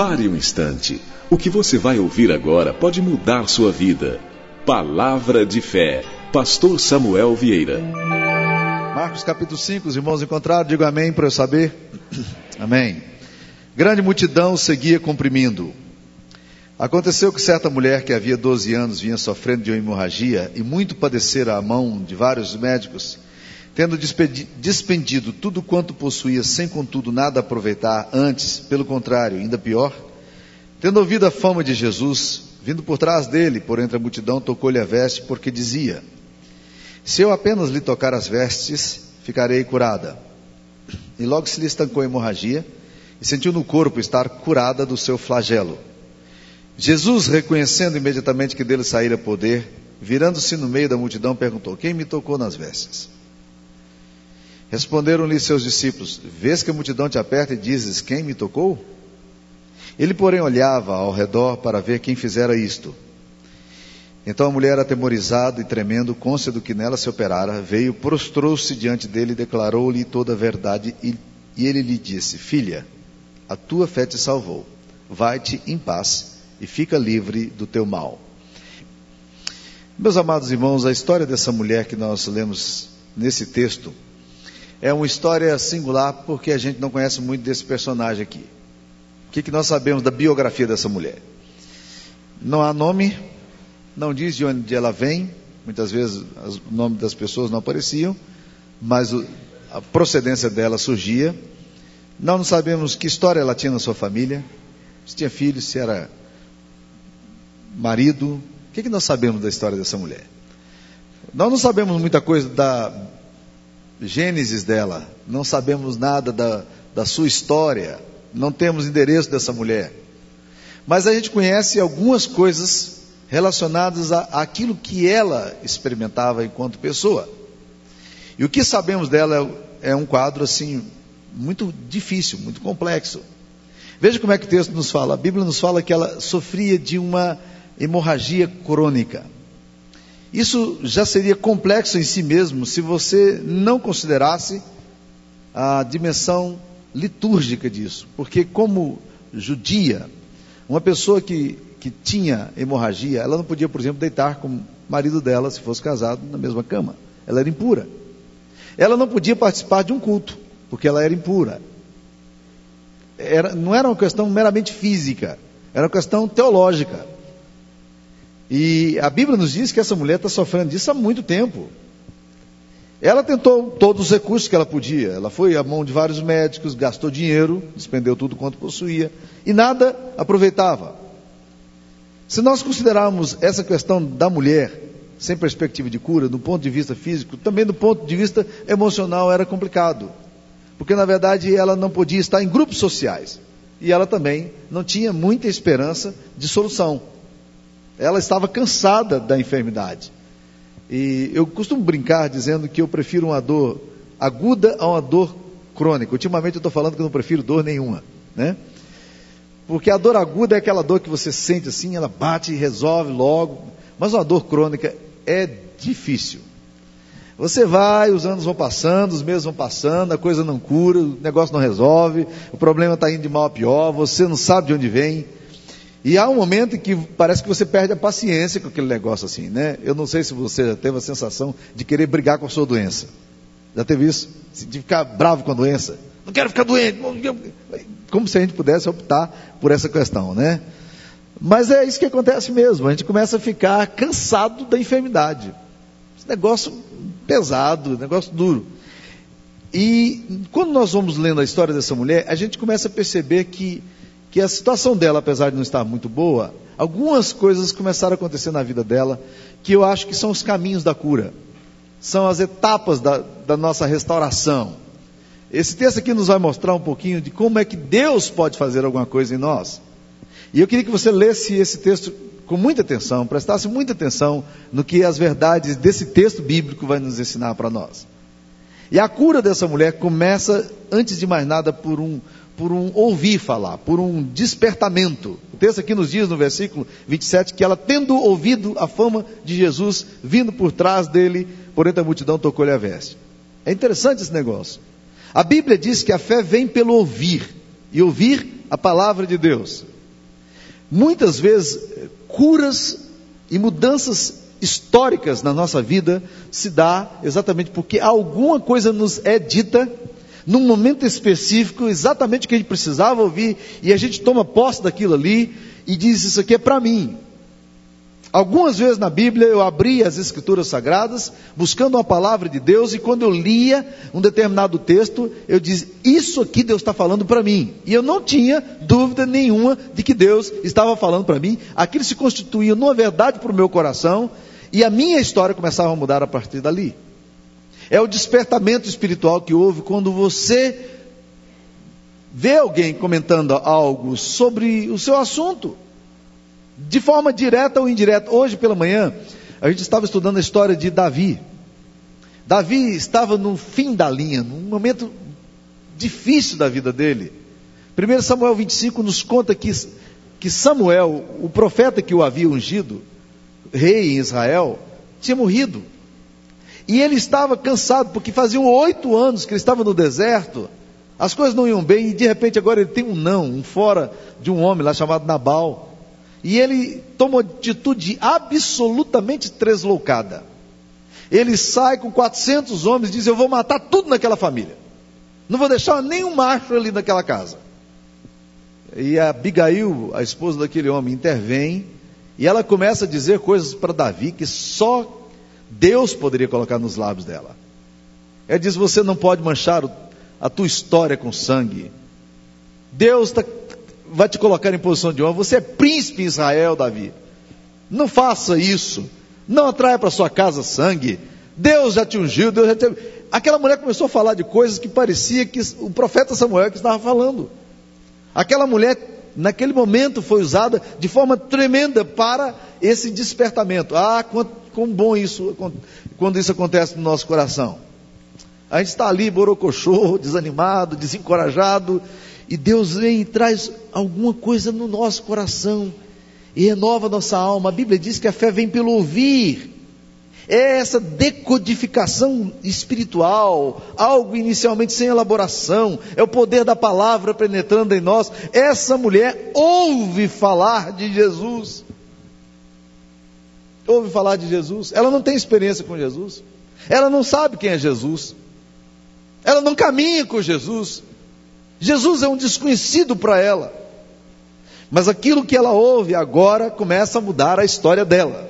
Pare um instante. O que você vai ouvir agora pode mudar sua vida. Palavra de fé. Pastor Samuel Vieira. Marcos capítulo 5, os irmãos encontraram, digo amém para eu saber. Amém. Grande multidão seguia comprimindo. Aconteceu que certa mulher que havia 12 anos vinha sofrendo de uma hemorragia e muito padecera a mão de vários médicos, tendo despendido tudo quanto possuía, sem contudo nada aproveitar, antes, pelo contrário, ainda pior, tendo ouvido a fama de Jesus, vindo por trás dele, por entre a multidão, tocou-lhe a veste, porque dizia: Se eu apenas lhe tocar as vestes, ficarei curada. E logo se lhe estancou a hemorragia, e sentiu no corpo estar curada do seu flagelo. Jesus, reconhecendo imediatamente que dele saíra poder, virando-se no meio da multidão, perguntou: Quem me tocou nas vestes? Responderam-lhe seus discípulos: Vês que a multidão te aperta e dizes: Quem me tocou? Ele, porém, olhava ao redor para ver quem fizera isto. Então a mulher, atemorizada e tremendo, cônscia do que nela se operara, veio, prostrou-se diante dele e declarou-lhe toda a verdade. E, e ele lhe disse: Filha, a tua fé te salvou. Vai-te em paz e fica livre do teu mal. Meus amados irmãos, a história dessa mulher que nós lemos nesse texto é uma história singular porque a gente não conhece muito desse personagem aqui. O que, que nós sabemos da biografia dessa mulher? Não há nome, não diz de onde ela vem, muitas vezes o nome das pessoas não apareciam, mas a procedência dela surgia. Nós não sabemos que história ela tinha na sua família, se tinha filhos, se era marido. O que, que nós sabemos da história dessa mulher? Nós não sabemos muita coisa da gênesis dela, não sabemos nada da, da sua história, não temos endereço dessa mulher. Mas a gente conhece algumas coisas relacionadas a, aquilo que ela experimentava enquanto pessoa. E o que sabemos dela é, é um quadro assim muito difícil, muito complexo. Veja como é que o texto nos fala. A Bíblia nos fala que ela sofria de uma hemorragia crônica. Isso já seria complexo em si mesmo se você não considerasse a dimensão litúrgica disso. Porque, como judia, uma pessoa que, que tinha hemorragia, ela não podia, por exemplo, deitar com o marido dela, se fosse casado, na mesma cama. Ela era impura. Ela não podia participar de um culto, porque ela era impura. Era, não era uma questão meramente física, era uma questão teológica. E a Bíblia nos diz que essa mulher está sofrendo disso há muito tempo. Ela tentou todos os recursos que ela podia. Ela foi à mão de vários médicos, gastou dinheiro, despendeu tudo quanto possuía e nada aproveitava. Se nós considerarmos essa questão da mulher sem perspectiva de cura, do ponto de vista físico, também do ponto de vista emocional era complicado. Porque na verdade ela não podia estar em grupos sociais. E ela também não tinha muita esperança de solução. Ela estava cansada da enfermidade. E eu costumo brincar dizendo que eu prefiro uma dor aguda a uma dor crônica. Ultimamente eu estou falando que eu não prefiro dor nenhuma, né? Porque a dor aguda é aquela dor que você sente assim, ela bate e resolve logo. Mas uma dor crônica é difícil. Você vai, os anos vão passando, os meses vão passando, a coisa não cura, o negócio não resolve, o problema está indo de mal a pior, você não sabe de onde vem. E há um momento que parece que você perde a paciência com aquele negócio assim, né? Eu não sei se você já teve a sensação de querer brigar com a sua doença. Já teve isso? De ficar bravo com a doença? Não quero ficar doente. Como se a gente pudesse optar por essa questão, né? Mas é isso que acontece mesmo. A gente começa a ficar cansado da enfermidade. Esse negócio pesado, negócio duro. E quando nós vamos lendo a história dessa mulher, a gente começa a perceber que que a situação dela, apesar de não estar muito boa, algumas coisas começaram a acontecer na vida dela que eu acho que são os caminhos da cura, são as etapas da, da nossa restauração. Esse texto aqui nos vai mostrar um pouquinho de como é que Deus pode fazer alguma coisa em nós. E eu queria que você lesse esse texto com muita atenção, prestasse muita atenção no que as verdades desse texto bíblico vai nos ensinar para nós. E a cura dessa mulher começa, antes de mais nada, por um, por um ouvir falar, por um despertamento. O texto aqui nos diz no versículo 27 que ela, tendo ouvido a fama de Jesus, vindo por trás dele, por entre a multidão, tocou-lhe a veste. É interessante esse negócio. A Bíblia diz que a fé vem pelo ouvir, e ouvir a palavra de Deus. Muitas vezes, curas e mudanças históricas na nossa vida se dá exatamente porque alguma coisa nos é dita num momento específico, exatamente o que a gente precisava ouvir, e a gente toma posse daquilo ali e diz: Isso aqui é para mim. Algumas vezes na Bíblia eu abria as Escrituras Sagradas, buscando uma palavra de Deus, e quando eu lia um determinado texto, eu dizia: Isso aqui Deus está falando para mim. E eu não tinha dúvida nenhuma de que Deus estava falando para mim. Aquilo se constituía numa verdade para o meu coração, e a minha história começava a mudar a partir dali. É o despertamento espiritual que houve quando você vê alguém comentando algo sobre o seu assunto de forma direta ou indireta. Hoje pela manhã, a gente estava estudando a história de Davi. Davi estava no fim da linha, num momento difícil da vida dele. 1 Samuel 25 nos conta que, que Samuel, o profeta que o havia ungido, rei em Israel, tinha morrido. E ele estava cansado, porque faziam oito anos que ele estava no deserto, as coisas não iam bem, e de repente agora ele tem um não, um fora de um homem lá chamado Nabal. E ele toma uma atitude absolutamente tresloucada. Ele sai com 400 homens e diz: Eu vou matar tudo naquela família. Não vou deixar nenhum macho ali naquela casa. E a Abigail, a esposa daquele homem, intervém e ela começa a dizer coisas para Davi que só Deus poderia colocar nos lábios dela. Ela diz: Você não pode manchar a tua história com sangue. Deus está vai te colocar em posição de honra. Você é príncipe em Israel, Davi. Não faça isso. Não atraia para sua casa sangue. Deus já te ungiu, Deus já te... Aquela mulher começou a falar de coisas que parecia que o profeta Samuel que estava falando. Aquela mulher, naquele momento, foi usada de forma tremenda para esse despertamento. Ah, quanto, quão bom isso, quando isso acontece no nosso coração. A gente está ali, borocochô, desanimado, desencorajado, e Deus vem e traz alguma coisa no nosso coração e renova nossa alma. A Bíblia diz que a fé vem pelo ouvir. É essa decodificação espiritual, algo inicialmente sem elaboração, é o poder da palavra penetrando em nós. Essa mulher ouve falar de Jesus. Ouve falar de Jesus. Ela não tem experiência com Jesus. Ela não sabe quem é Jesus. Ela não caminha com Jesus. Jesus é um desconhecido para ela. Mas aquilo que ela ouve agora começa a mudar a história dela.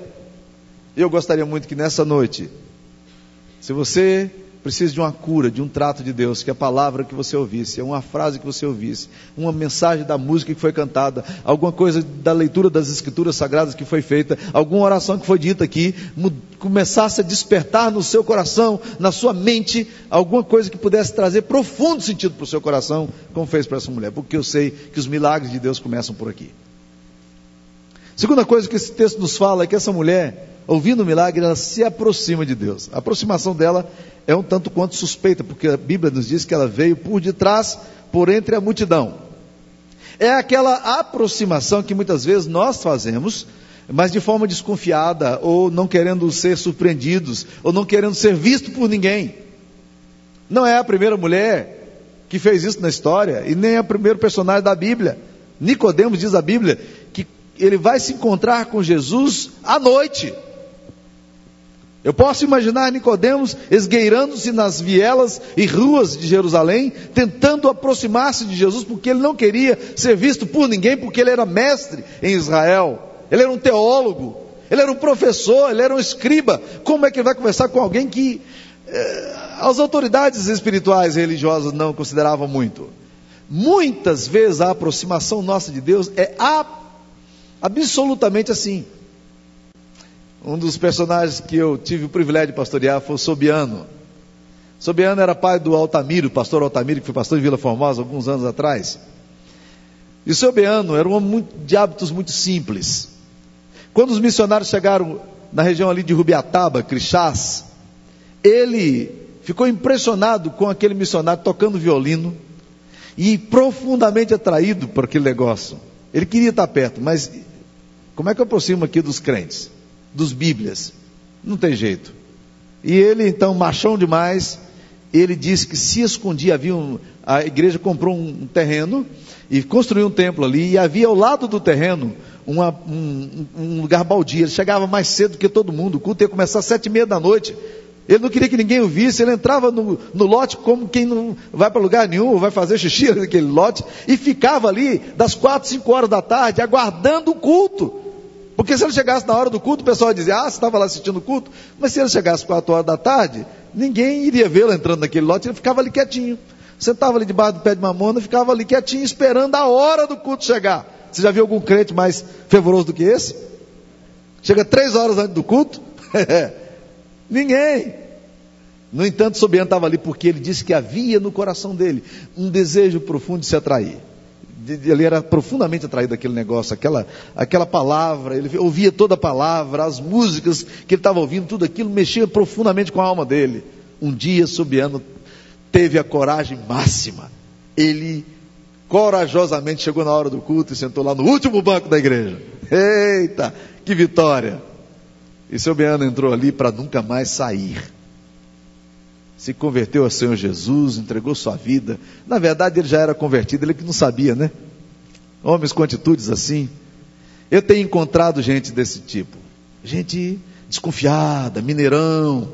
Eu gostaria muito que nessa noite, se você precisa de uma cura, de um trato de Deus, que a palavra que você ouvisse, uma frase que você ouvisse, uma mensagem da música que foi cantada, alguma coisa da leitura das escrituras sagradas que foi feita, alguma oração que foi dita aqui, começasse a despertar no seu coração, na sua mente, alguma coisa que pudesse trazer profundo sentido para o seu coração, como fez para essa mulher, porque eu sei que os milagres de Deus começam por aqui. Segunda coisa que esse texto nos fala é que essa mulher, ouvindo o milagre, ela se aproxima de Deus. A aproximação dela é um tanto quanto suspeita, porque a Bíblia nos diz que ela veio por detrás, por entre a multidão. É aquela aproximação que muitas vezes nós fazemos, mas de forma desconfiada, ou não querendo ser surpreendidos, ou não querendo ser visto por ninguém. Não é a primeira mulher que fez isso na história, e nem é o primeiro personagem da Bíblia. Nicodemos diz a Bíblia que ele vai se encontrar com Jesus à noite. Eu posso imaginar Nicodemos esgueirando-se nas vielas e ruas de Jerusalém, tentando aproximar-se de Jesus, porque ele não queria ser visto por ninguém, porque ele era mestre em Israel. Ele era um teólogo, ele era um professor, ele era um escriba. Como é que ele vai conversar com alguém que eh, as autoridades espirituais e religiosas não consideravam muito? Muitas vezes a aproximação nossa de Deus é absolutamente assim. Um dos personagens que eu tive o privilégio de pastorear foi o Sobiano. Sobiano era pai do Altamiro, pastor Altamiro, que foi pastor em Vila Formosa alguns anos atrás. E o Sobiano era um homem de hábitos muito simples. Quando os missionários chegaram na região ali de Rubiataba, Crixás, ele ficou impressionado com aquele missionário tocando violino e profundamente atraído por aquele negócio. Ele queria estar perto, mas como é que eu aproximo aqui dos crentes? Dos Bíblias. Não tem jeito. E ele, então, machão demais, ele disse que se escondia, havia um, a igreja comprou um terreno e construiu um templo ali, e havia ao lado do terreno uma, um, um, lugar baldio. Ele chegava mais cedo que todo mundo, o culto ia começar às sete e meia da noite. Ele não queria que ninguém o visse, ele entrava no, no lote como quem não vai para lugar nenhum, vai fazer xixi naquele lote, e ficava ali das quatro, cinco horas da tarde, aguardando o culto. Porque se ele chegasse na hora do culto, o pessoal dizia, ah, você estava lá assistindo o culto, mas se ele chegasse às quatro horas da tarde, ninguém iria vê-lo entrando naquele lote, ele ficava ali quietinho. Sentava ali debaixo do pé de mamona, ficava ali quietinho, esperando a hora do culto chegar. Você já viu algum crente mais fervoroso do que esse? Chega três horas antes do culto? Ninguém. No entanto, Sobiano estava ali porque ele disse que havia no coração dele um desejo profundo de se atrair. Ele era profundamente atraído daquele negócio, aquela, aquela palavra, ele ouvia toda a palavra, as músicas que ele estava ouvindo, tudo aquilo mexia profundamente com a alma dele. Um dia, Sobiano teve a coragem máxima. Ele corajosamente chegou na hora do culto e sentou lá no último banco da igreja. Eita, que vitória! E seu Beano entrou ali para nunca mais sair. Se converteu ao Senhor Jesus, entregou sua vida. Na verdade, ele já era convertido, ele que não sabia, né? Homens com atitudes assim. Eu tenho encontrado gente desse tipo. Gente desconfiada, mineirão,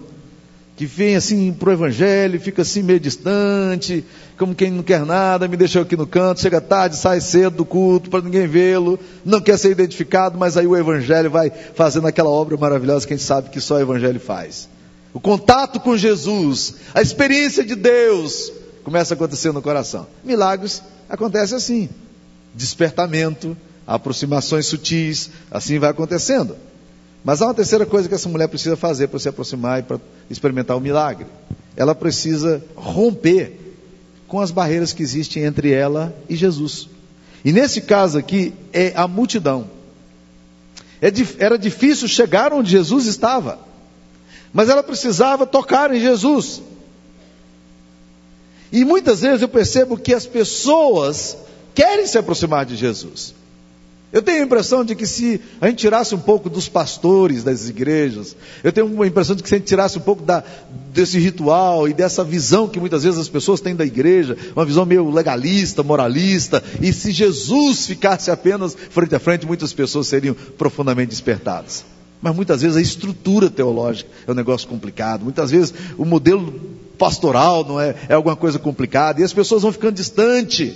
que vem assim para o Evangelho, fica assim meio distante, como quem não quer nada, me deixou aqui no canto, chega tarde, sai cedo do culto para ninguém vê-lo, não quer ser identificado, mas aí o Evangelho vai fazendo aquela obra maravilhosa que a gente sabe que só o Evangelho faz. O contato com Jesus, a experiência de Deus, começa a acontecer no coração. Milagres acontecem assim, despertamento, aproximações sutis, assim vai acontecendo. Mas há uma terceira coisa que essa mulher precisa fazer para se aproximar e para experimentar o milagre. Ela precisa romper com as barreiras que existem entre ela e Jesus. E nesse caso aqui é a multidão. É era difícil chegar onde Jesus estava, mas ela precisava tocar em Jesus. E muitas vezes eu percebo que as pessoas querem se aproximar de Jesus. Eu tenho a impressão de que se a gente tirasse um pouco dos pastores das igrejas, eu tenho a impressão de que se a gente tirasse um pouco da, desse ritual e dessa visão que muitas vezes as pessoas têm da igreja, uma visão meio legalista, moralista, e se Jesus ficasse apenas frente a frente, muitas pessoas seriam profundamente despertadas. Mas muitas vezes a estrutura teológica é um negócio complicado, muitas vezes o modelo pastoral não é, é alguma coisa complicada, e as pessoas vão ficando distantes.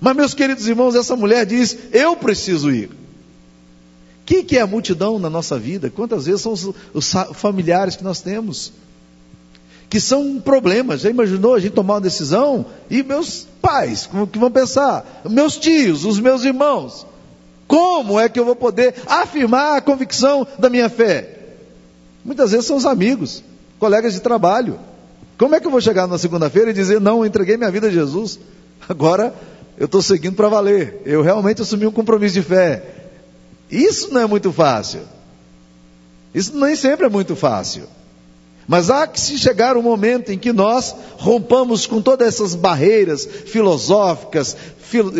Mas, meus queridos irmãos, essa mulher diz: Eu preciso ir. O que, que é a multidão na nossa vida? Quantas vezes são os, os familiares que nós temos? Que são um problema. Já imaginou a gente tomar uma decisão e meus pais, como que vão pensar? Meus tios, os meus irmãos. Como é que eu vou poder afirmar a convicção da minha fé? Muitas vezes são os amigos, colegas de trabalho. Como é que eu vou chegar na segunda-feira e dizer, não, entreguei minha vida a Jesus? Agora eu estou seguindo para valer. Eu realmente assumi um compromisso de fé. Isso não é muito fácil. Isso nem sempre é muito fácil. Mas há que se chegar um momento em que nós rompamos com todas essas barreiras filosóficas,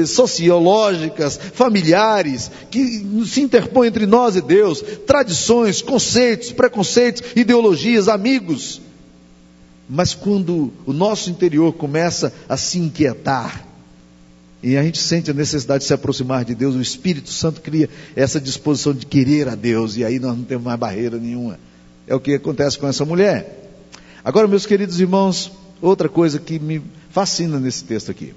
sociológicas, familiares, que se interpõem entre nós e Deus, tradições, conceitos, preconceitos, ideologias, amigos. Mas quando o nosso interior começa a se inquietar, e a gente sente a necessidade de se aproximar de Deus, o Espírito Santo cria essa disposição de querer a Deus, e aí nós não temos mais barreira nenhuma. É o que acontece com essa mulher. Agora, meus queridos irmãos, outra coisa que me fascina nesse texto aqui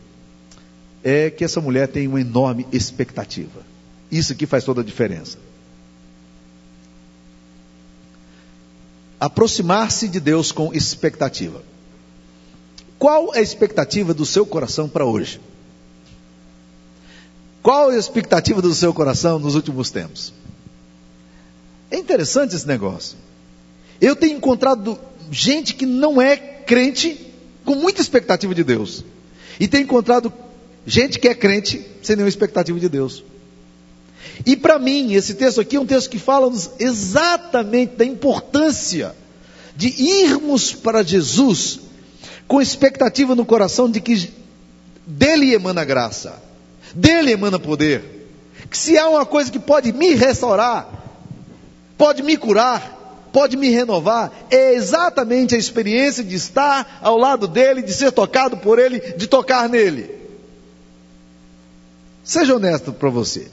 é que essa mulher tem uma enorme expectativa. Isso aqui faz toda a diferença. Aproximar-se de Deus com expectativa. Qual é a expectativa do seu coração para hoje? Qual a expectativa do seu coração nos últimos tempos? É interessante esse negócio. Eu tenho encontrado gente que não é crente com muita expectativa de Deus. E tenho encontrado gente que é crente sem nenhuma expectativa de Deus. E para mim, esse texto aqui é um texto que fala-nos exatamente da importância de irmos para Jesus com expectativa no coração de que dele emana graça dele emana poder. Que se há uma coisa que pode me restaurar, pode me curar, pode me renovar, é exatamente a experiência de estar ao lado dele, de ser tocado por ele, de tocar nele. Seja honesto para você.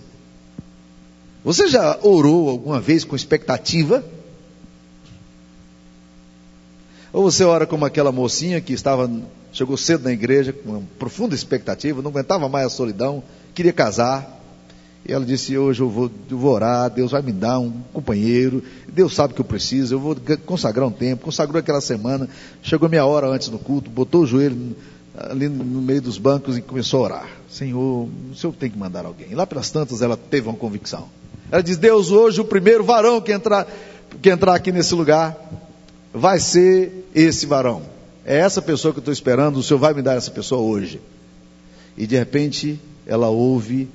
Você já orou alguma vez com expectativa? Ou você ora como aquela mocinha que estava, chegou cedo na igreja com uma profunda expectativa, não aguentava mais a solidão, queria casar. E ela disse: Hoje eu vou, eu vou orar, Deus vai me dar um companheiro, Deus sabe que eu preciso, eu vou consagrar um tempo. Consagrou aquela semana, chegou minha hora antes no culto, botou o joelho ali no meio dos bancos e começou a orar: Senhor, o Senhor tem que mandar alguém. E lá pelas tantas ela teve uma convicção. Ela diz: Deus, hoje o primeiro varão que entrar, que entrar aqui nesse lugar vai ser esse varão. É essa pessoa que eu estou esperando, o Senhor vai me dar essa pessoa hoje. E de repente ela ouve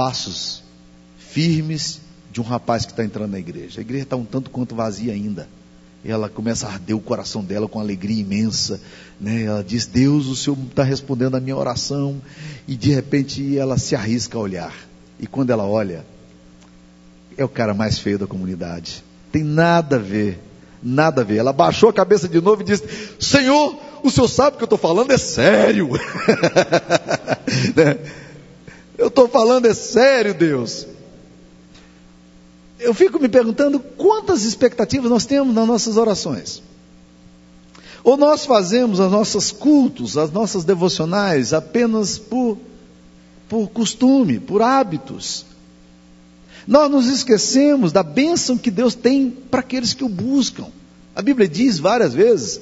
passos firmes de um rapaz que está entrando na igreja. A igreja está um tanto quanto vazia ainda. Ela começa a arder o coração dela com alegria imensa. Né? Ela diz: Deus, o Senhor está respondendo a minha oração. E de repente ela se arrisca a olhar. E quando ela olha, é o cara mais feio da comunidade. Tem nada a ver Nada a ver. Ela baixou a cabeça de novo e disse: Senhor, o senhor sabe que eu estou falando é sério. Né? Eu estou falando é sério, Deus. Eu fico me perguntando quantas expectativas nós temos nas nossas orações. Ou nós fazemos as nossas cultos, as nossas devocionais apenas por, por costume, por hábitos. Nós nos esquecemos da bênção que Deus tem para aqueles que o buscam. A Bíblia diz várias vezes: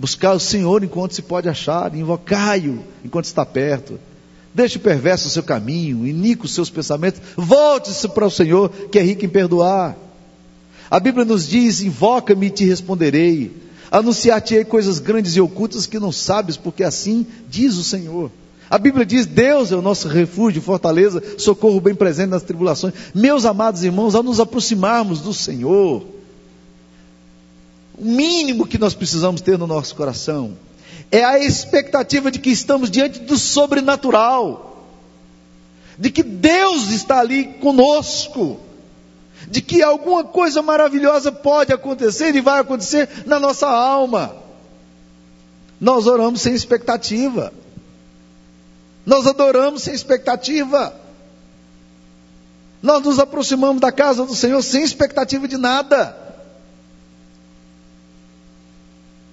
buscar o Senhor enquanto se pode achar, invocai-o enquanto está perto. Deixe perverso o seu caminho, inique os seus pensamentos, volte-se para o Senhor, que é rico em perdoar. A Bíblia nos diz: invoca-me e te responderei. Anunciar-te-ei coisas grandes e ocultas que não sabes, porque assim diz o Senhor. A Bíblia diz: Deus é o nosso refúgio, fortaleza, socorro bem presente nas tribulações. Meus amados irmãos, ao nos aproximarmos do Senhor, mínimo que nós precisamos ter no nosso coração é a expectativa de que estamos diante do sobrenatural, de que Deus está ali conosco, de que alguma coisa maravilhosa pode acontecer e vai acontecer na nossa alma. Nós oramos sem expectativa. Nós adoramos sem expectativa. Nós nos aproximamos da casa do Senhor sem expectativa de nada.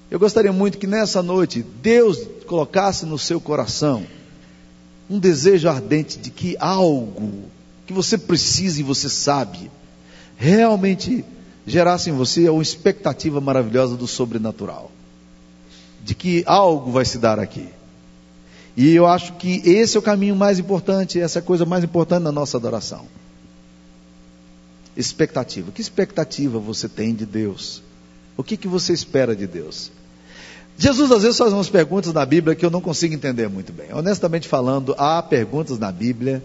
Eu gostaria muito que nessa noite Deus colocasse no seu coração um desejo ardente de que algo que você precisa e você sabe realmente gerasse em você uma expectativa maravilhosa do sobrenatural. De que algo vai se dar aqui. E eu acho que esse é o caminho mais importante, essa é a coisa mais importante na nossa adoração. Expectativa. Que expectativa você tem de Deus? O que, que você espera de Deus? Jesus às vezes faz umas perguntas na Bíblia que eu não consigo entender muito bem. Honestamente falando, há perguntas na Bíblia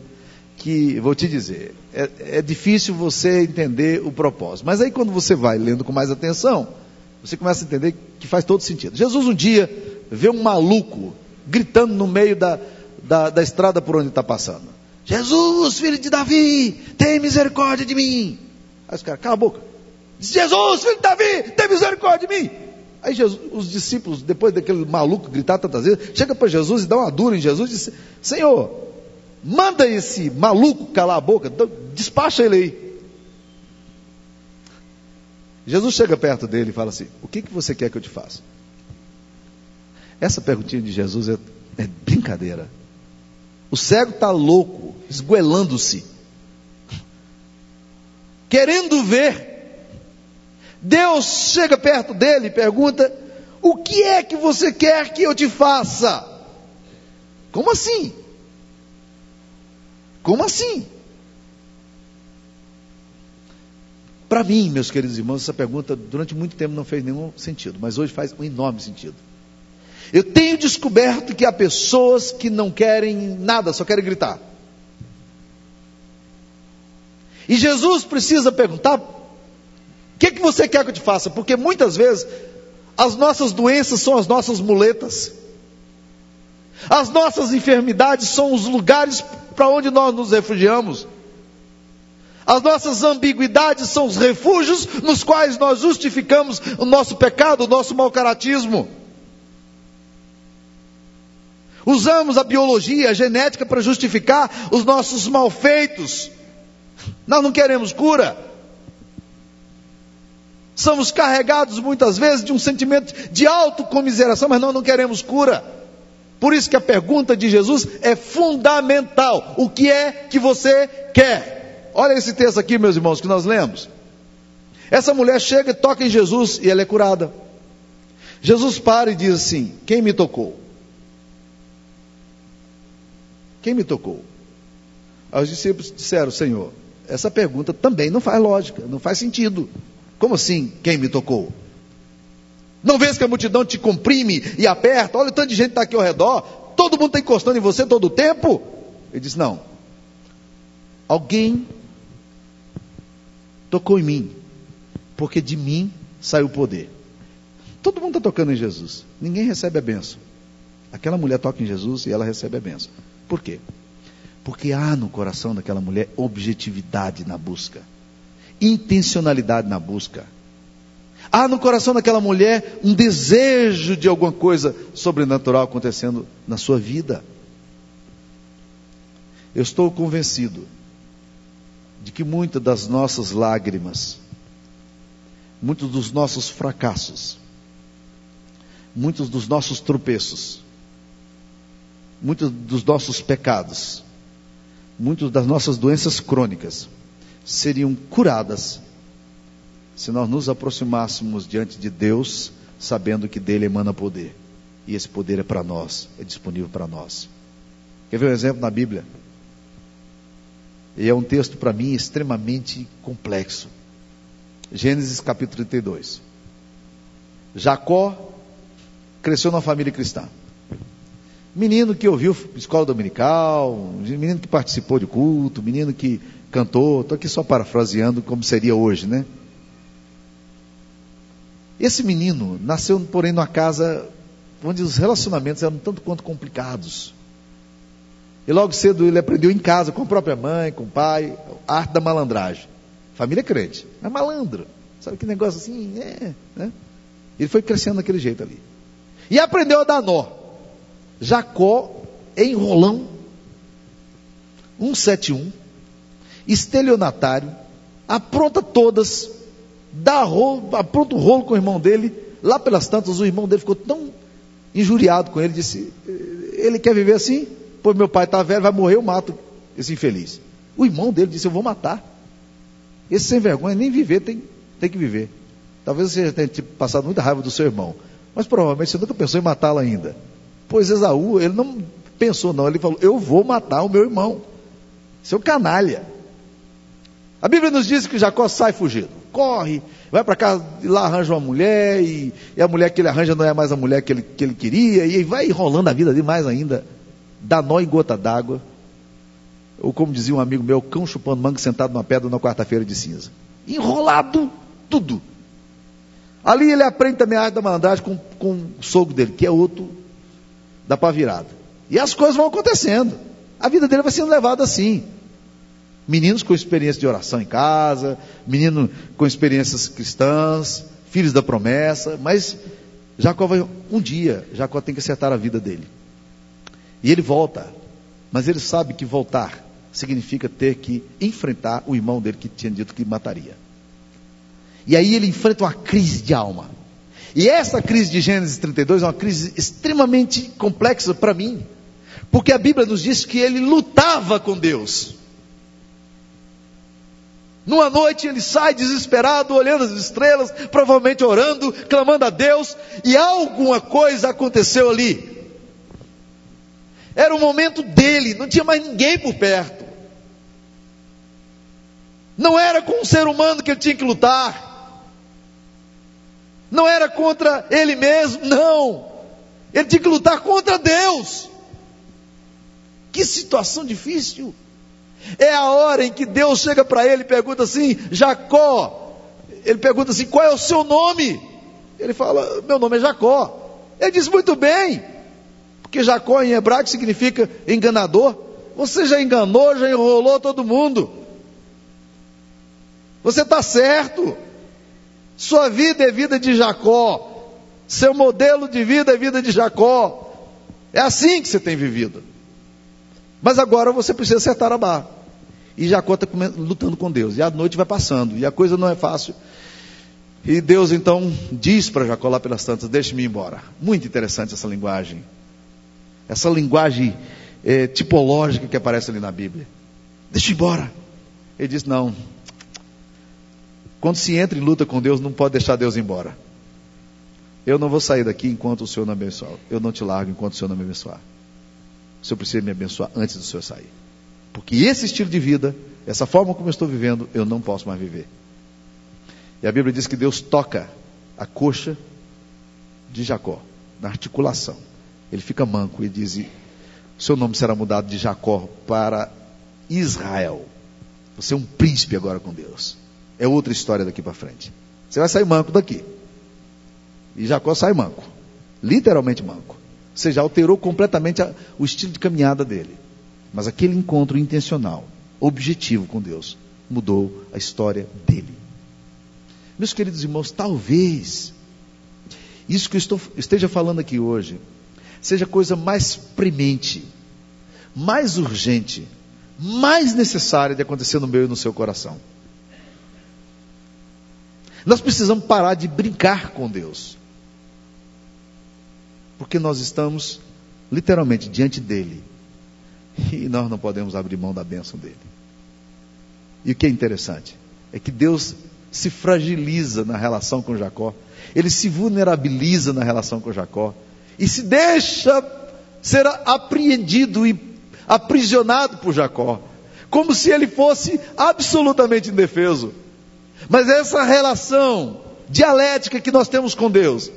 que, vou te dizer, é, é difícil você entender o propósito. Mas aí quando você vai lendo com mais atenção, você começa a entender que faz todo sentido. Jesus um dia vê um maluco gritando no meio da, da, da estrada por onde está passando: Jesus, filho de Davi, tem misericórdia de mim. Aí os caras, cala a boca. Jesus, filho de Davi, tem misericórdia de mim. Aí Jesus, os discípulos, depois daquele maluco gritar tantas vezes, chega para Jesus e dá uma dura em Jesus e diz: Senhor, manda esse maluco calar a boca, despacha ele aí. Jesus chega perto dele e fala assim: O que, que você quer que eu te faça? Essa perguntinha de Jesus é, é brincadeira. O cego está louco, esguelando-se, querendo ver. Deus chega perto dele e pergunta: O que é que você quer que eu te faça? Como assim? Como assim? Para mim, meus queridos irmãos, essa pergunta durante muito tempo não fez nenhum sentido, mas hoje faz um enorme sentido. Eu tenho descoberto que há pessoas que não querem nada, só querem gritar. E Jesus precisa perguntar: que, que você quer que eu te faça? Porque muitas vezes as nossas doenças são as nossas muletas, as nossas enfermidades são os lugares para onde nós nos refugiamos. As nossas ambiguidades são os refúgios nos quais nós justificamos o nosso pecado, o nosso mau caratismo. Usamos a biologia, a genética para justificar os nossos malfeitos. Nós não queremos cura. Somos carregados muitas vezes de um sentimento de autocomiseração, mas nós não queremos cura. Por isso que a pergunta de Jesus é fundamental. O que é que você quer? Olha esse texto aqui, meus irmãos, que nós lemos. Essa mulher chega e toca em Jesus e ela é curada. Jesus para e diz assim: Quem me tocou? Quem me tocou? Aí os discípulos disseram: Senhor, essa pergunta também não faz lógica, não faz sentido. Como assim, quem me tocou? Não vês que a multidão te comprime e aperta? Olha o tanto de gente está aqui ao redor, todo mundo está encostando em você todo o tempo? Ele disse: Não. Alguém tocou em mim, porque de mim saiu o poder. Todo mundo está tocando em Jesus, ninguém recebe a benção. Aquela mulher toca em Jesus e ela recebe a benção. Por quê? Porque há no coração daquela mulher objetividade na busca, intencionalidade na busca. Há no coração daquela mulher um desejo de alguma coisa sobrenatural acontecendo na sua vida. Eu estou convencido de que muitas das nossas lágrimas, muitos dos nossos fracassos, muitos dos nossos tropeços, muitos dos nossos pecados, muitas das nossas doenças crônicas seriam curadas se nós nos aproximássemos diante de Deus, sabendo que dele emana poder. E esse poder é para nós, é disponível para nós. Quer ver um exemplo na Bíblia? E é um texto para mim extremamente complexo. Gênesis capítulo 32. Jacó cresceu numa família cristã. Menino que ouviu escola dominical, menino que participou de culto, menino que cantou, estou aqui só parafraseando como seria hoje, né? Esse menino nasceu, porém, numa casa onde os relacionamentos eram tanto quanto complicados. E logo cedo ele aprendeu em casa, com a própria mãe, com o pai, a arte da malandragem. Família crente, mas malandro. Sabe que negócio assim? É, né? Ele foi crescendo daquele jeito ali. E aprendeu a dar nó. Jacó, enrolão, 171, estelionatário, apronta todas, dá rolo, apronta o rolo com o irmão dele, lá pelas tantas o irmão dele ficou tão injuriado com ele, disse, ele quer viver assim? Pois meu pai está velho, vai morrer, eu mato esse infeliz. O irmão dele disse, eu vou matar. Esse sem vergonha, nem viver tem, tem que viver. Talvez você tenha tipo, passado muita raiva do seu irmão, mas provavelmente você nunca pensou em matá-lo ainda. Pois Esaú, ele não pensou não, ele falou, eu vou matar o meu irmão. Seu canalha. A Bíblia nos diz que Jacó sai fugindo, corre, vai para casa e lá arranja uma mulher, e, e, a mulher que ele arranja não é mais a mulher que ele, que ele queria, e vai enrolando a vida dele mais ainda, dá nó em gota d'água. Ou como dizia um amigo meu, cão chupando mangue sentado numa pedra na quarta-feira de cinza. Enrolado, tudo. Ali ele aprende também a arte da malandragem com, com o sogro dele, que é outro da pá virada. E as coisas vão acontecendo. A vida dele vai sendo levada assim. Meninos com experiência de oração em casa, menino com experiências cristãs, filhos da promessa, mas Jacó vai um dia, Jacó tem que acertar a vida dele. E ele volta, mas ele sabe que voltar significa ter que enfrentar o irmão dele que tinha dito que mataria. E aí ele enfrenta uma crise de alma. E essa crise de Gênesis 32 é uma crise extremamente complexa para mim, porque a Bíblia nos diz que ele lutava com Deus. Numa noite ele sai desesperado, olhando as estrelas, provavelmente orando, clamando a Deus, e alguma coisa aconteceu ali. Era o momento dele, não tinha mais ninguém por perto. Não era com um ser humano que ele tinha que lutar não era contra ele mesmo, não. Ele tinha que lutar contra Deus. Que situação difícil. É a hora em que Deus chega para ele e pergunta assim: Jacó. Ele pergunta assim: qual é o seu nome? Ele fala: meu nome é Jacó. Ele diz: muito bem, porque Jacó em hebraico significa enganador. Você já enganou, já enrolou todo mundo. Você está certo. Sua vida é vida de Jacó. Seu modelo de vida é vida de Jacó. É assim que você tem vivido. Mas agora você precisa acertar a barra. E Jacó está lutando com Deus. E a noite vai passando. E a coisa não é fácil. E Deus então diz para Jacó lá pelas tantas: Deixe-me embora. Muito interessante essa linguagem. Essa linguagem é, tipológica que aparece ali na Bíblia. Ir embora. Ele diz: Não. Quando se entra em luta com Deus, não pode deixar Deus embora. Eu não vou sair daqui enquanto o Senhor não abençoar. Eu não te largo enquanto o Senhor não me abençoar. O Senhor precisa me abençoar antes do Senhor sair. Porque esse estilo de vida, essa forma como eu estou vivendo, eu não posso mais viver. E a Bíblia diz que Deus toca a coxa de Jacó, na articulação. Ele fica manco e diz: seu nome será mudado de Jacó para Israel. Você é um príncipe agora com Deus. É outra história daqui para frente. Você vai sair manco daqui. E Jacó sai manco. Literalmente manco. Você já alterou completamente a, o estilo de caminhada dele. Mas aquele encontro intencional, objetivo com Deus, mudou a história dele. Meus queridos irmãos, talvez isso que eu estou, esteja falando aqui hoje seja a coisa mais premente, mais urgente, mais necessária de acontecer no meu e no seu coração. Nós precisamos parar de brincar com Deus. Porque nós estamos literalmente diante dele. E nós não podemos abrir mão da bênção dele. E o que é interessante é que Deus se fragiliza na relação com Jacó, ele se vulnerabiliza na relação com Jacó e se deixa ser apreendido e aprisionado por Jacó, como se ele fosse absolutamente indefeso. Mas essa relação dialética que nós temos com Deus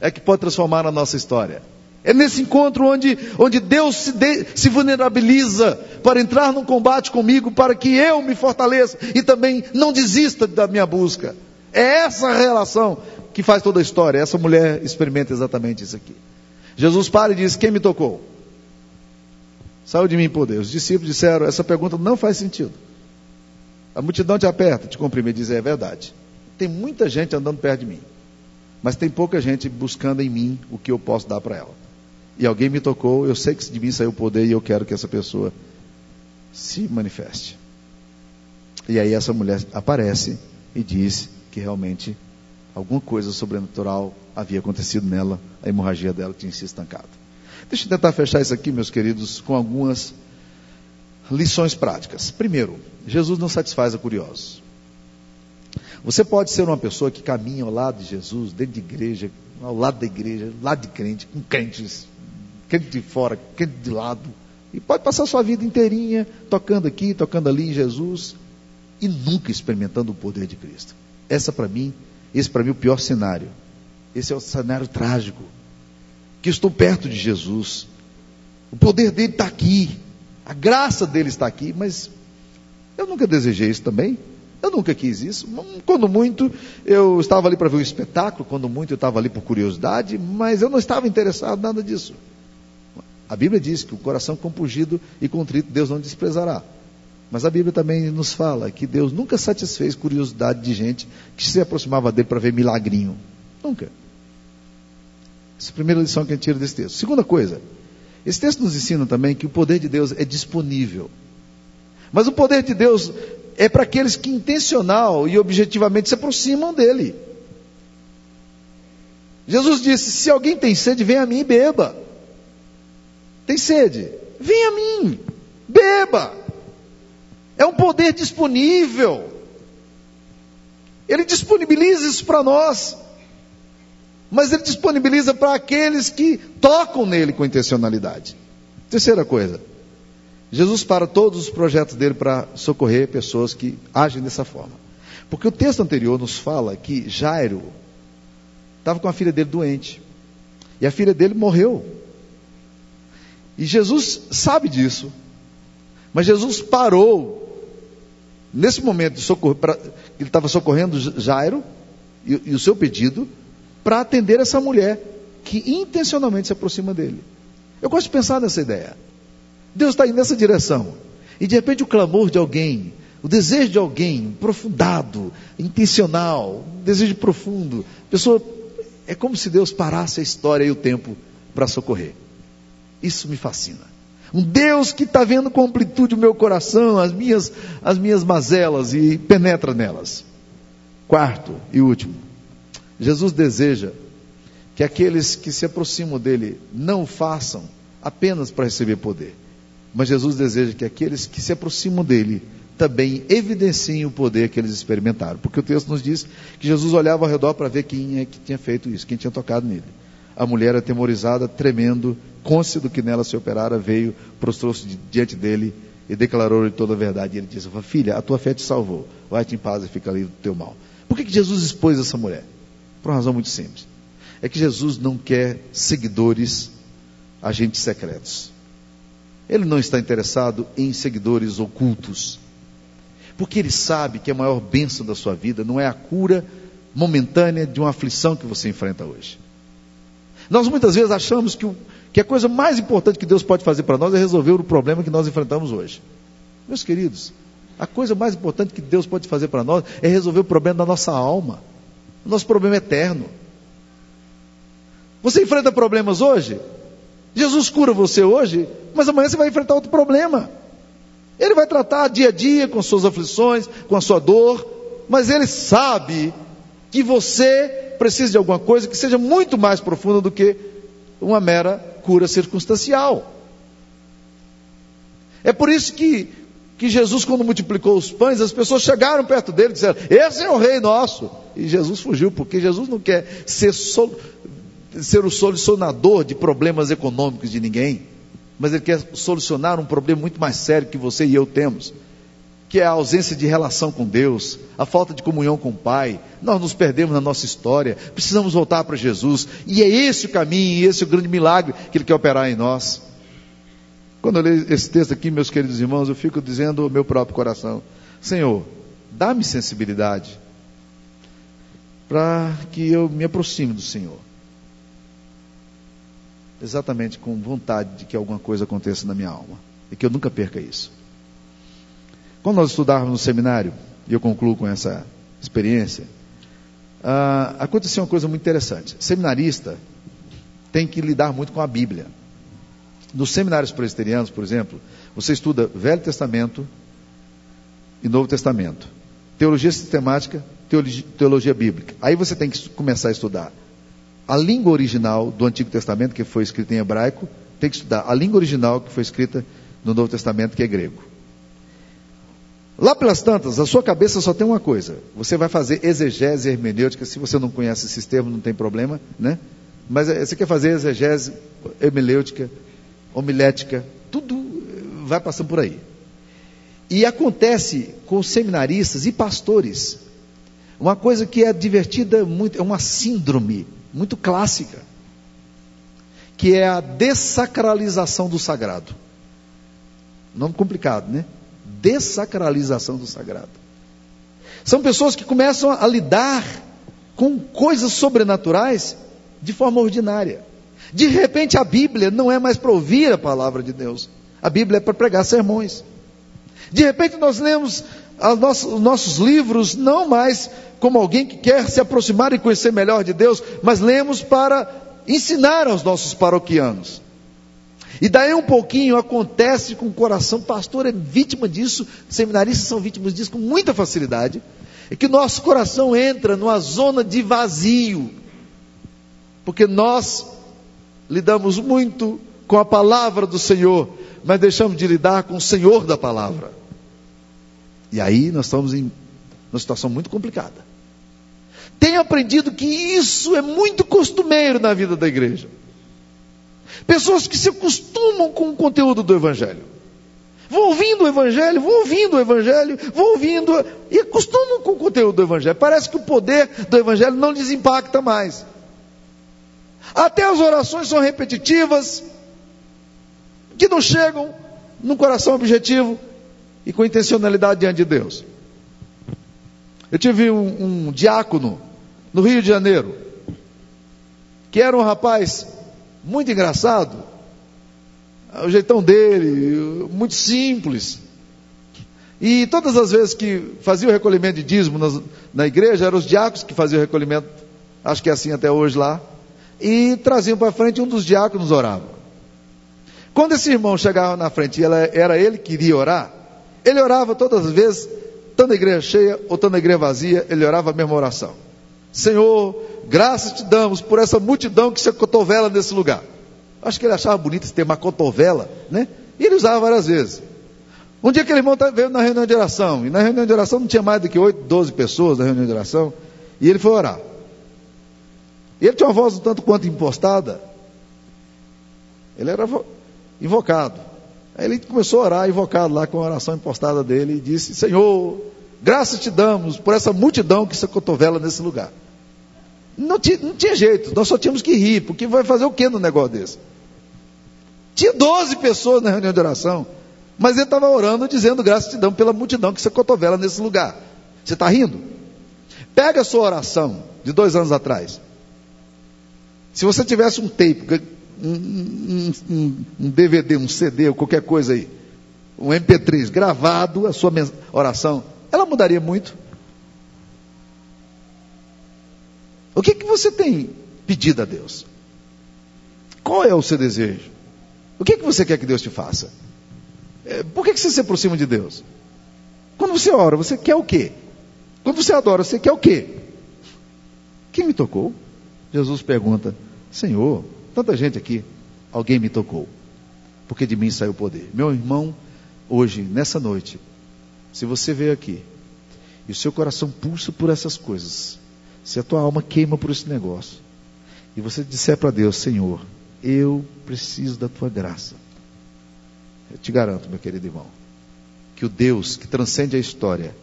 é que pode transformar a nossa história. É nesse encontro onde, onde Deus se, de, se vulnerabiliza para entrar num combate comigo, para que eu me fortaleça e também não desista da minha busca. É essa relação que faz toda a história. Essa mulher experimenta exatamente isso aqui. Jesus para e diz: Quem me tocou? Saiu de mim poder. Os discípulos disseram: Essa pergunta não faz sentido. A multidão te aperta, te comprime e diz: É verdade. Tem muita gente andando perto de mim, mas tem pouca gente buscando em mim o que eu posso dar para ela e alguém me tocou, eu sei que de mim saiu o poder e eu quero que essa pessoa se manifeste. E aí essa mulher aparece e diz que realmente alguma coisa sobrenatural havia acontecido nela, a hemorragia dela tinha se estancado. Deixa eu tentar fechar isso aqui, meus queridos, com algumas lições práticas. Primeiro, Jesus não satisfaz a curiosos. Você pode ser uma pessoa que caminha ao lado de Jesus, dentro de igreja, ao lado da igreja, lado de crente, com crentes quente de fora, quente de lado. E pode passar sua vida inteirinha tocando aqui, tocando ali em Jesus e nunca experimentando o poder de Cristo. Essa para mim, esse para mim é o pior cenário. Esse é o cenário trágico. Que estou perto de Jesus. O poder dele está aqui. A graça dele está aqui, mas eu nunca desejei isso também. Eu nunca quis isso. Quando muito, eu estava ali para ver um espetáculo, quando muito eu estava ali por curiosidade, mas eu não estava interessado em nada disso. A Bíblia diz que o coração compungido e contrito Deus não desprezará. Mas a Bíblia também nos fala que Deus nunca satisfez curiosidade de gente que se aproximava dele para ver milagrinho. Nunca. Essa é a primeira lição que a gente tira desse texto. Segunda coisa, esse texto nos ensina também que o poder de Deus é disponível. Mas o poder de Deus é para aqueles que intencional e objetivamente se aproximam dele. Jesus disse: Se alguém tem sede, vem a mim e beba. Tem sede? Vem a mim, beba. É um poder disponível. Ele disponibiliza isso para nós. Mas ele disponibiliza para aqueles que tocam nele com intencionalidade. Terceira coisa. Jesus para todos os projetos dele para socorrer pessoas que agem dessa forma. Porque o texto anterior nos fala que Jairo estava com a filha dele doente. E a filha dele morreu. E Jesus sabe disso. Mas Jesus parou, nesse momento de socorrer, pra, ele estava socorrendo Jairo e, e o seu pedido, para atender essa mulher que intencionalmente se aproxima dele. Eu gosto de pensar nessa ideia. Deus está indo nessa direção. E de repente o clamor de alguém O desejo de alguém aprofundado, intencional, um desejo profundo. A pessoa é como se Deus parasse a história e o tempo para socorrer. Isso me fascina. Um Deus que está vendo com amplitude o meu coração, as minhas, as minhas mazelas e penetra nelas. Quarto e último, Jesus deseja que aqueles que se aproximam dele não façam apenas para receber poder, mas Jesus deseja que aqueles que se aproximam dele também evidenciem o poder que eles experimentaram, porque o texto nos diz que Jesus olhava ao redor para ver quem é que tinha feito isso, quem tinha tocado nele. A mulher, atemorizada, tremendo, cônscia do que nela se operara, veio, prostrou-se diante dele e declarou-lhe toda a verdade. E ele disse: Filha, a tua fé te salvou, vai-te em paz e fica livre do teu mal. Por que, que Jesus expôs essa mulher? Por uma razão muito simples. É que Jesus não quer seguidores, agentes secretos. Ele não está interessado em seguidores ocultos. Porque ele sabe que a maior bênção da sua vida não é a cura momentânea de uma aflição que você enfrenta hoje. Nós muitas vezes achamos que, o, que a coisa mais importante que Deus pode fazer para nós é resolver o problema que nós enfrentamos hoje. Meus queridos, a coisa mais importante que Deus pode fazer para nós é resolver o problema da nossa alma. O nosso problema é eterno. Você enfrenta problemas hoje? Jesus cura você hoje, mas amanhã você vai enfrentar outro problema. Ele vai tratar dia a dia com suas aflições, com a sua dor, mas ele sabe que você precisa de alguma coisa que seja muito mais profunda do que uma mera cura circunstancial. É por isso que que Jesus, quando multiplicou os pães, as pessoas chegaram perto dele e disseram: Esse é o rei nosso. E Jesus fugiu, porque Jesus não quer ser, sol, ser o solucionador de problemas econômicos de ninguém, mas ele quer solucionar um problema muito mais sério que você e eu temos, que é a ausência de relação com Deus, a falta de comunhão com o Pai. Nós nos perdemos na nossa história, precisamos voltar para Jesus, e é esse o caminho, e esse é o grande milagre que Ele quer operar em nós. Quando eu leio esse texto aqui, meus queridos irmãos, eu fico dizendo ao meu próprio coração: Senhor, dá-me sensibilidade para que eu me aproxime do Senhor. Exatamente com vontade de que alguma coisa aconteça na minha alma e que eu nunca perca isso. Quando nós estudávamos no seminário, e eu concluo com essa experiência, ah, aconteceu uma coisa muito interessante. Seminarista tem que lidar muito com a Bíblia. Nos seminários presbiterianos, por exemplo, você estuda Velho Testamento e Novo Testamento, teologia sistemática, teologia, teologia bíblica. Aí você tem que começar a estudar a língua original do Antigo Testamento, que foi escrita em hebraico, tem que estudar a língua original que foi escrita no Novo Testamento, que é grego. Lá pelas tantas, a sua cabeça só tem uma coisa: você vai fazer exegese hermenêutica. Se você não conhece esses termos, não tem problema, né? Mas eh, você quer fazer exegese hermenêutica, homilética, tudo vai passando por aí. E acontece com seminaristas e pastores uma coisa que é divertida, muito, é uma síndrome muito clássica, que é a dessacralização do sagrado. Nome complicado, né? Dessacralização do sagrado. São pessoas que começam a lidar com coisas sobrenaturais de forma ordinária. De repente a Bíblia não é mais para ouvir a palavra de Deus, a Bíblia é para pregar sermões. De repente nós lemos os nossos livros não mais como alguém que quer se aproximar e conhecer melhor de Deus, mas lemos para ensinar aos nossos paroquianos. E daí um pouquinho acontece com o coração, pastor é vítima disso, seminaristas são vítimas disso com muita facilidade, é que nosso coração entra numa zona de vazio, porque nós lidamos muito com a palavra do Senhor, mas deixamos de lidar com o Senhor da palavra. E aí nós estamos em uma situação muito complicada. Tenho aprendido que isso é muito costumeiro na vida da igreja. Pessoas que se acostumam com o conteúdo do Evangelho. Vão ouvindo o Evangelho, vão ouvindo o Evangelho, vão ouvindo e acostumam com o conteúdo do Evangelho. Parece que o poder do Evangelho não lhes impacta mais. Até as orações são repetitivas, que não chegam num coração objetivo e com intencionalidade diante de Deus. Eu tive um, um diácono no Rio de Janeiro, que era um rapaz muito engraçado, o jeitão dele, muito simples. E todas as vezes que fazia o recolhimento de dízimo nas, na igreja, eram os diáconos que faziam o recolhimento, acho que é assim até hoje lá, e traziam para frente um dos diáconos orava. Quando esse irmão chegava na frente e era ele que iria orar, ele orava todas as vezes, tanto a igreja cheia ou tanto a igreja vazia, ele orava a mesma oração. Senhor, graças te damos por essa multidão que se cotovela nesse lugar. Acho que ele achava bonito esse termo, cotovela, né? E ele usava várias vezes. Um dia aquele irmão veio na reunião de oração, e na reunião de oração não tinha mais do que 8, 12 pessoas na reunião de oração, e ele foi orar. Ele tinha uma voz um tanto quanto impostada. Ele era invocado. Aí ele começou a orar, invocado lá com a oração impostada dele, e disse: Senhor, graças te damos por essa multidão que se cotovela nesse lugar. Não tinha, não tinha jeito, nós só tínhamos que rir, porque vai fazer o que no negócio desse? Tinha 12 pessoas na reunião de oração, mas ele estava orando, dizendo graças te damos pela multidão que se cotovela nesse lugar. Você está rindo? Pega a sua oração de dois anos atrás. Se você tivesse um tape um, um, um DVD, um CD ou qualquer coisa aí, um MP3 gravado, a sua oração, ela mudaria muito? O que, que você tem pedido a Deus? Qual é o seu desejo? O que, que você quer que Deus te faça? É, por que, que você se aproxima de Deus? Quando você ora, você quer o quê? Quando você adora, você quer o quê? Quem me tocou? Jesus pergunta: Senhor, Tanta gente aqui, alguém me tocou, porque de mim saiu o poder. Meu irmão, hoje, nessa noite, se você veio aqui e o seu coração pulsa por essas coisas, se a tua alma queima por esse negócio, e você disser para Deus, Senhor, eu preciso da tua graça. Eu te garanto, meu querido irmão, que o Deus que transcende a história,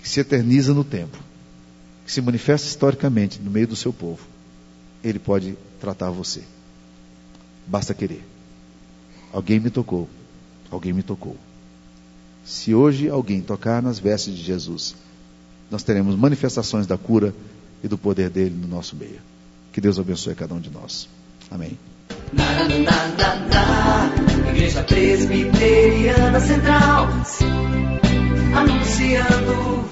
que se eterniza no tempo, que se manifesta historicamente no meio do seu povo, ele pode tratar você. Basta querer. Alguém me tocou. Alguém me tocou. Se hoje alguém tocar nas vestes de Jesus, nós teremos manifestações da cura e do poder dele no nosso meio. Que Deus abençoe cada um de nós. Amém. Na, na, na, Igreja Presbiteriana Central, anunciando